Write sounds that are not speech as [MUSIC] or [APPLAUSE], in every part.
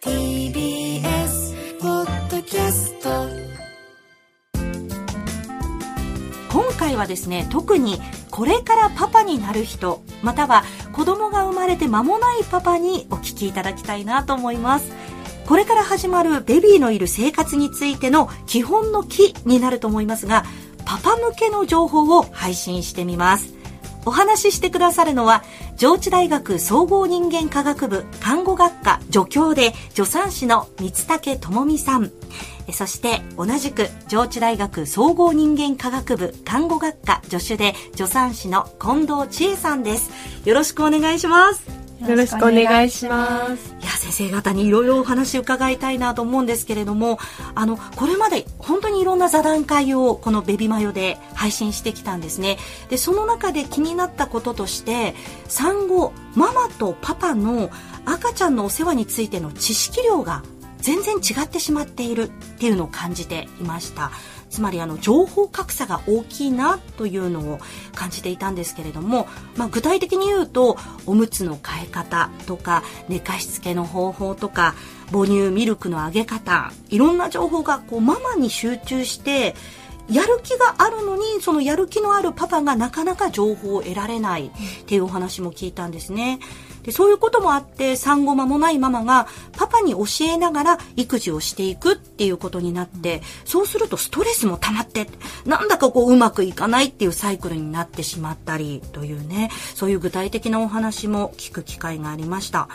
TBS ポッドキャスト今回はですね特にこれからパパになる人または子供が生まれて間もないパパにお聞きいただきたいなと思います。これから始まるベビーのいる生活についての基本の木になると思いますがパパ向けの情報を配信してみます。お話ししてくださるのは上智大学総合人間科学部看護学科助教で助産師の三竹智美さん。そして同じく上智大学総合人間科学部看護学科助手で助産師の近藤千恵さんです。よろしくお願いします。よろしくお願いします。いや先生方にいろいろお話伺いたいなと思うんですけれどもあのこれまで本当にいろんな座談会をこのベビマヨで配信してきたんですね。でその中で気になったこととして産後ママとパパの赤ちゃんのお世話についての知識量が全然違ってしまっているっていうのを感じていました。つまりあの情報格差が大きいなというのを感じていたんですけれども、まあ、具体的に言うとおむつの替え方とか寝かしつけの方法とか母乳ミルクのあげ方いろんな情報がこうママに集中してやる気があるのにそのやる気のあるパパがなかなか情報を得られないっていうお話も聞いたんですね。でそういうこともあって産後間もないママがパパに教えながら育児をしていくっていうことになってそうするとストレスも溜まってなんだかこううまくいかないっていうサイクルになってしまったりというねそういう具体的なお話も聞く機会がありました。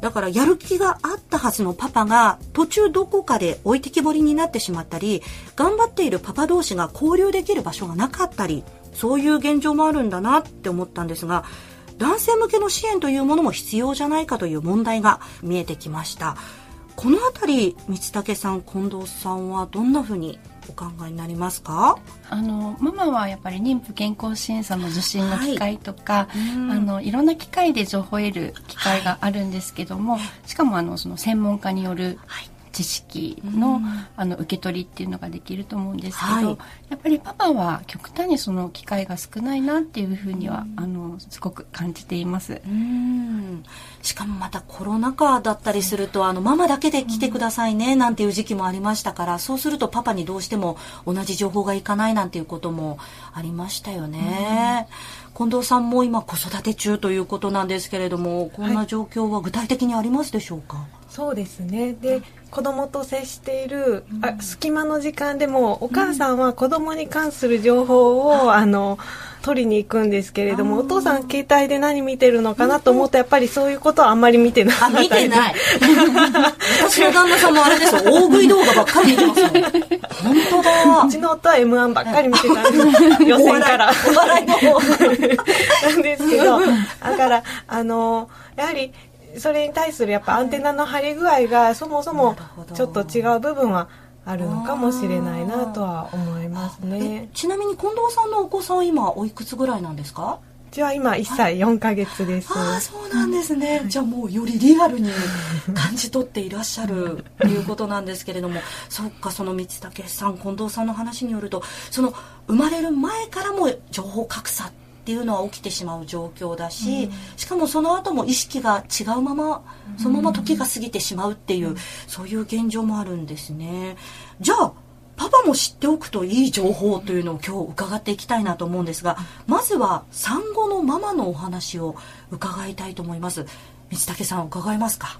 だからやる気があったはずのパパが途中どこかで置いてきぼりになってしまったり頑張っているパパ同士が交流できる場所がなかったりそういう現状もあるんだなって思ったんですが男性向けの支援というものも必要じゃないかという問題が見えてきました。この辺り三竹さん近藤さんはどんなふうにお考えになりますか？あのママはやっぱり妊婦健康審査の受診の機会とか、はい、あのいろんな機会で情報を得る機会があるんですけども、はい、しかもあのその専門家による、はい知識の,、あの受け取りっていうのができると思うんですけど、はい、やっぱりパパは極端にその機会が少ないなっていうふうには、あのすごく感じています。うん。しかもまたコロナ禍だったりするとあのママだけで来てくださいねなんていう時期もありましたからそうするとパパにどうしても同じ情報がいかないなんていうこともありましたよね。近藤さんも今子育て中ということなんですけれどもこんな状況は具体的にありますでしょうか、はいそうですね。で子供と接している、あ隙間の時間でもお母さんは子供に関する情報を、あの取りに行くんですけれどもお父さん携帯で何見てるのかなと思うとやっぱりそういうことはあんまり見てないあ見てない。[LAUGHS] 私の旦那さんもあれですよ。大食い動画ばっかり見てますもん。本当だ。うちの夫は m 1ばっかり見てたんです。[LAUGHS] 予選から。お笑いの方。[LAUGHS] なんですけどだからあのやはりそれに対するやっぱアンテナの張り具合がそもそもちょっと違う部分はあるのかもしれないなとは思いますね。ちなみに近藤さんのお子さんは今おいくつぐらいなんですか？うちは今1歳4か月です。ああ、そうなんですね。じゃあもうよりリアルに感じ取っていらっしゃるということなんですけれども、[LAUGHS] そっか、その三竹さん、近藤さんの話によると、その生まれる前からも情報格差っていうのは起きてしまう状況だし、うん、しかもその後も意識が違うままそのまま時が過ぎてしまうっていう、うん、そういう現状もあるんですね。じゃあパパも知っておくといい情報というのを今日伺っていきたいなと思うんですがまずは産後のママのお話を伺いたいと思います。三竹さん伺えますか？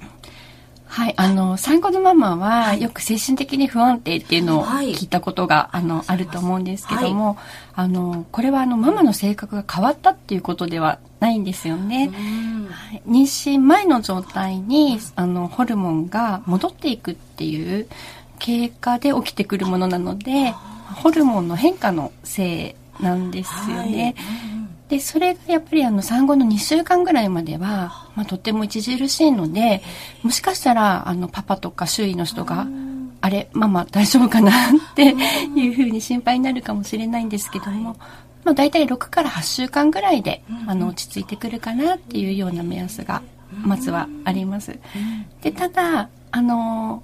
はい、あの、産後のママは、よく精神的に不安定っていうのを聞いたことが、あの、あると思うんですけども、あの、これはあの、ママの性格が変わったっていうことではないんですよね。はい、妊娠前の状態に、あの、ホルモンが戻っていくっていう経過で起きてくるものなので、ホルモンの変化のせいなんですよね。はいで、それがやっぱりあの産後の2週間ぐらいまでは、まあ、とっても著しいので、もしかしたらあのパパとか周囲の人が、あれ、ママ大丈夫かなっていうふうに心配になるかもしれないんですけども、まあ、大体6から8週間ぐらいで、あの落ち着いてくるかなっていうような目安がまずはあります。でただあの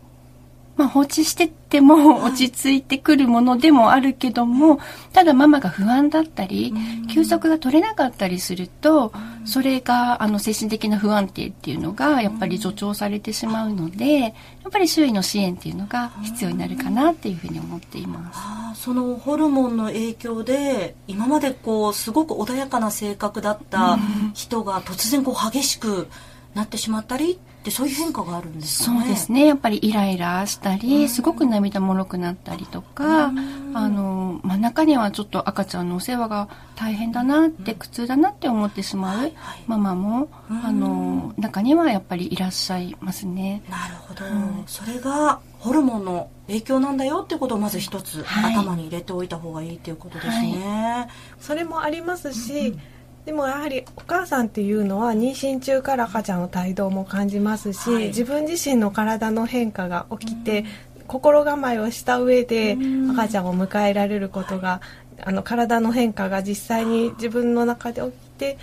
まあ、放置してっても落ち着いてくるものでもあるけども、ただママが不安だったり、休息が取れなかったりすると、それが、あの、精神的な不安定っていうのが、やっぱり助長されてしまうので、やっぱり周囲の支援っていうのが必要になるかなっていうふうに思っています。あそのホルモンの影響で、今までこう、すごく穏やかな性格だった人が突然こう、激しくなってしまったりってそういう変化があるんですかね。そうですね。やっぱりイライラしたり、すごく涙もろくなったりとか、あの、まあ、中にはちょっと赤ちゃんのお世話が大変だなって、苦痛だなって思ってしまうママも、あの中にはやっぱりいらっしゃいますね。なるほど、それがホルモンの影響なんだよってことをまず一つ、頭に入れておいた方がいいっていうことですね。はい、それもありますし、うんでもやはりお母さんっていうのは妊娠中から赤ちゃんの帯同も感じますし、はい、自分自身の体の変化が起きて、心構えをした上で赤ちゃんを迎えられることが、あの体の変化が実際に自分の中で起きて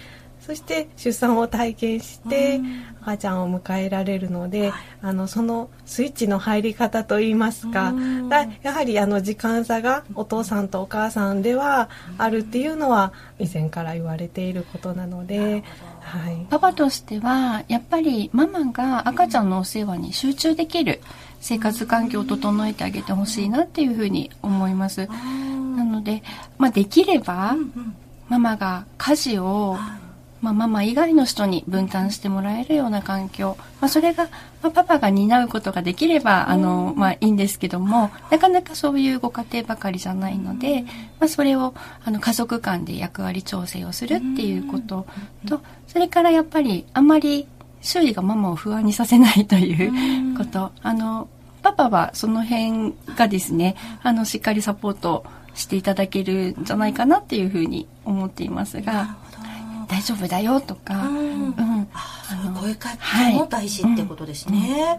そして出産を体験して赤ちゃんを迎えられるので、あのそのスイッチの入り方といいますか、やはりあの時間差がお父さんとお母さんではあるっていうのは以前から言われていることなので。はい、パパとしてはやっぱりママが赤ちゃんのお世話に集中できる生活環境を整えてあげてほしいなっていうふうに思います。なので、まあ、できれば、ママが家事をまあ、ママ以外の人に分担してもらえるような環境、まあ、それが、まあ、パパが担うことができれば、あの、まあ、いいんですけども、なかなかそういうご家庭ばかりじゃないので、まあ、それを、あの、家族間で役割調整をするっていうことと、それからやっぱり、あんまり周囲がママを不安にさせないということ、あの、パパはその辺がですね、あの、しっかりサポートしていただけるんじゃないかなっていうふうに思っていますが、大丈夫だよとか、うん、うん、あ声かけも大事ってことですね、はいうん、いや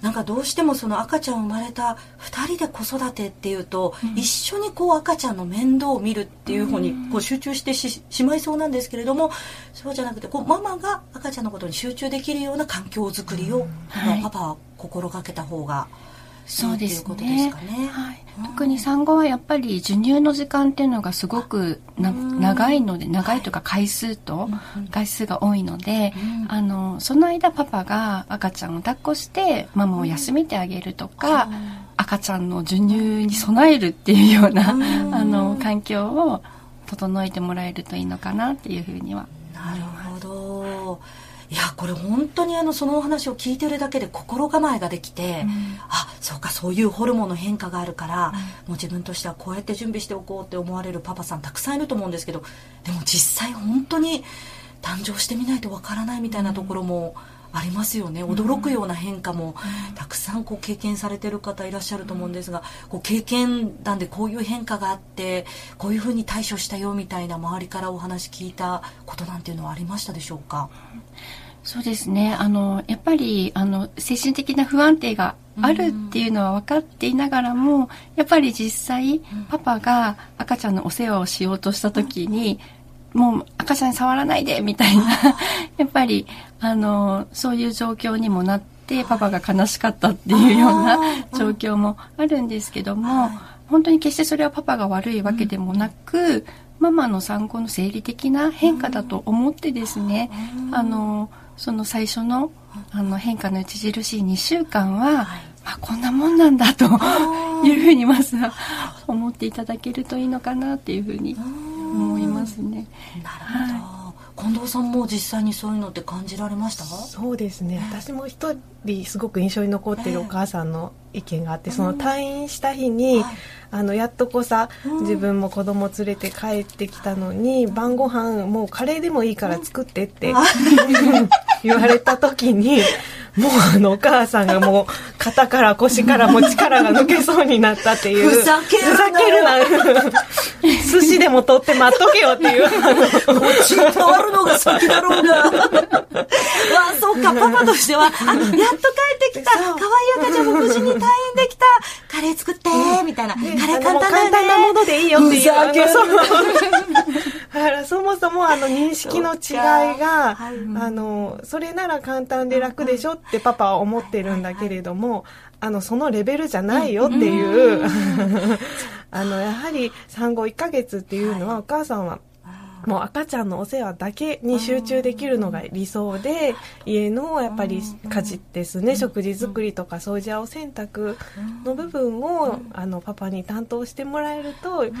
なんかどうしてもその赤ちゃん生まれた2人で子育てっていうと、うん、一緒にこう赤ちゃんの面倒を見るっていう方にこう集中してしまいそうなんですけれどもそうじゃなくてこうママが赤ちゃんのことに集中できるような環境づくりを、はい、パパは心がけた方がそうですね。すね。はい、特に産後はやっぱり授乳の時間っていうのがすごく長いので、長いとか回数と回数が多いので、あの、その間パパが赤ちゃんを抱っこしてママを休めてあげるとか、赤ちゃんの授乳に備えるっていうような、あの、環境を整えてもらえるといいのかなっていうふうには。なるほど。いやこれ本当にあのそのお話を聞いてるだけで心構えができて、うん、あそうかそういうホルモンの変化があるから、うん、もう自分としてはこうやって準備しておこうって思われるパパさんたくさんいると思うんですけどでも実際本当に誕生してみないとわからないみたいなところも、ありますよね。驚くような変化もたくさんこう経験されてる方いらっしゃると思うんですがこう経験談でこういう変化があってこういうふうに対処したよみたいな周りからお話聞いたことなんていうのはありましたでしょうか？そうですね。あの、やっぱり、あの、精神的な不安定があるっていうのは分かっていながらも、やっぱり実際、パパが赤ちゃんのお世話をしようとした時に、もう赤ちゃんに触らないでみたいな、[LAUGHS] やっぱり、あの、そういう状況にもなって、パパが悲しかったっていうような状況もあるんですけども、本当に決してそれはパパが悪いわけでもなく、ママの産後の生理的な変化だと思ってですね、あの、その最初のあの変化の著しい2週間は、はい、あこんなもんなんだというふうにまずは思っていただけるといいのかなっていうふうに思いますね。なるほど、はい近藤さんも実際にそういうのって感じられました？そうですね。私も一人すごく印象に残っているお母さんの意見があって、その退院した日に、あのやっとこさ、自分も子供連れて帰ってきたのに、晩ご飯もうカレーでもいいから作ってって [LAUGHS] 言われた時にもうあのお母さんがもう肩から腰からも力が抜けそうになったっていう。ふざけるな。[LAUGHS] 寿司でも取って待っとけよっていう。こっちに変わるのが先だろうが。[LAUGHS] わあ、そっか、パパとしては、あ、やっと帰ってきた。可愛い赤ちゃんも無事に退院できた。カレー作って、みたいな。カレー簡単だよね。簡単なものでいいよっていう。ふざけるだからそもそもあの認識の違いが、はい、あのそれなら簡単で楽でしょってパパは思ってるんだけれども、あのそのレベルじゃないよっていう、[LAUGHS] あのやはり産後1ヶ月っていうのはお母さんはもう赤ちゃんのお世話だけに集中できるのが理想で家のやっぱり家事ですね。食事作りとか掃除青洗濯の部分をあのパパに担当してもらえるとよ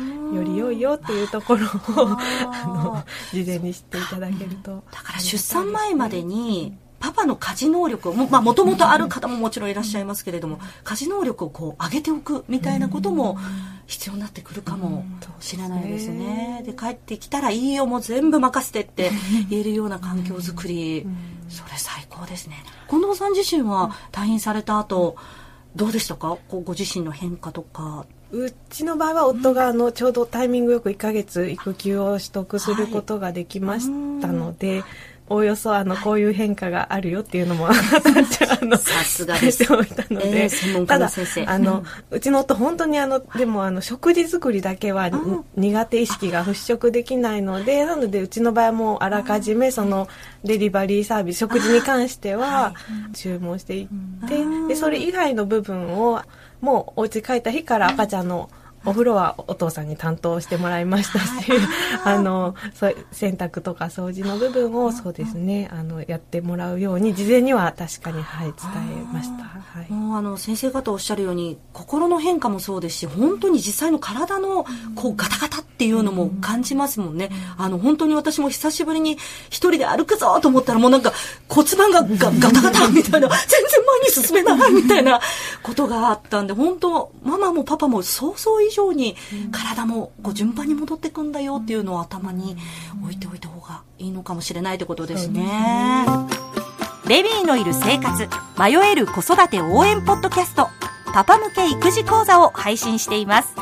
り良いよっていうところを [LAUGHS] あの事前に知っていただけると。だから出産前までにパパの家事能力をまあもともとある方ももちろんいらっしゃいますけれども家事能力をこう上げておくみたいなことも必要になってくるかもしれないですね。で帰ってきたらいいよもう全部任せてって言えるような環境づくり。それ最高ですね。近藤さん自身は退院された後どうでしたか？こうご自身の変化とか。うちの場合は夫があのちょうどタイミングよく1ヶ月育休を取得することができましたので、はいおおよそあの、こういう変化があるよっていうのも、[LAUGHS] あの、さすがです。しておいたので、えー、ただ、あの、うちの夫本当にあの、でもあの、食事作りだけは苦手意識が払拭できないので、なので、うちの場合もあらかじめその、デリバリーサービス、食事に関しては注文していって、で、それ以外の部分を、もうお家帰った日から赤ちゃんの、お風呂はお父さんに担当してもらいましたし、あのそう洗濯とか掃除の部分をそうですねあのやってもらうように事前には確かにはい伝えました。はい、もうあの先生方おっしゃるように心の変化もそうですし本当に実際の体のこうガタガタっていうのも感じますもんね。あの本当に私も久しぶりに一人で歩くぞと思ったらもうなんか骨盤がガガタガタみたいな全然前に進めないみたいなことがあったんで本当ママもパパも想像以上に体もこう順番に戻ってくんだよっていうのを頭に置いておいた方がいいのかもしれないってことですね。ベビーのいる生活迷える子育て応援ポッドキャストパパ向け育児講座を配信しています。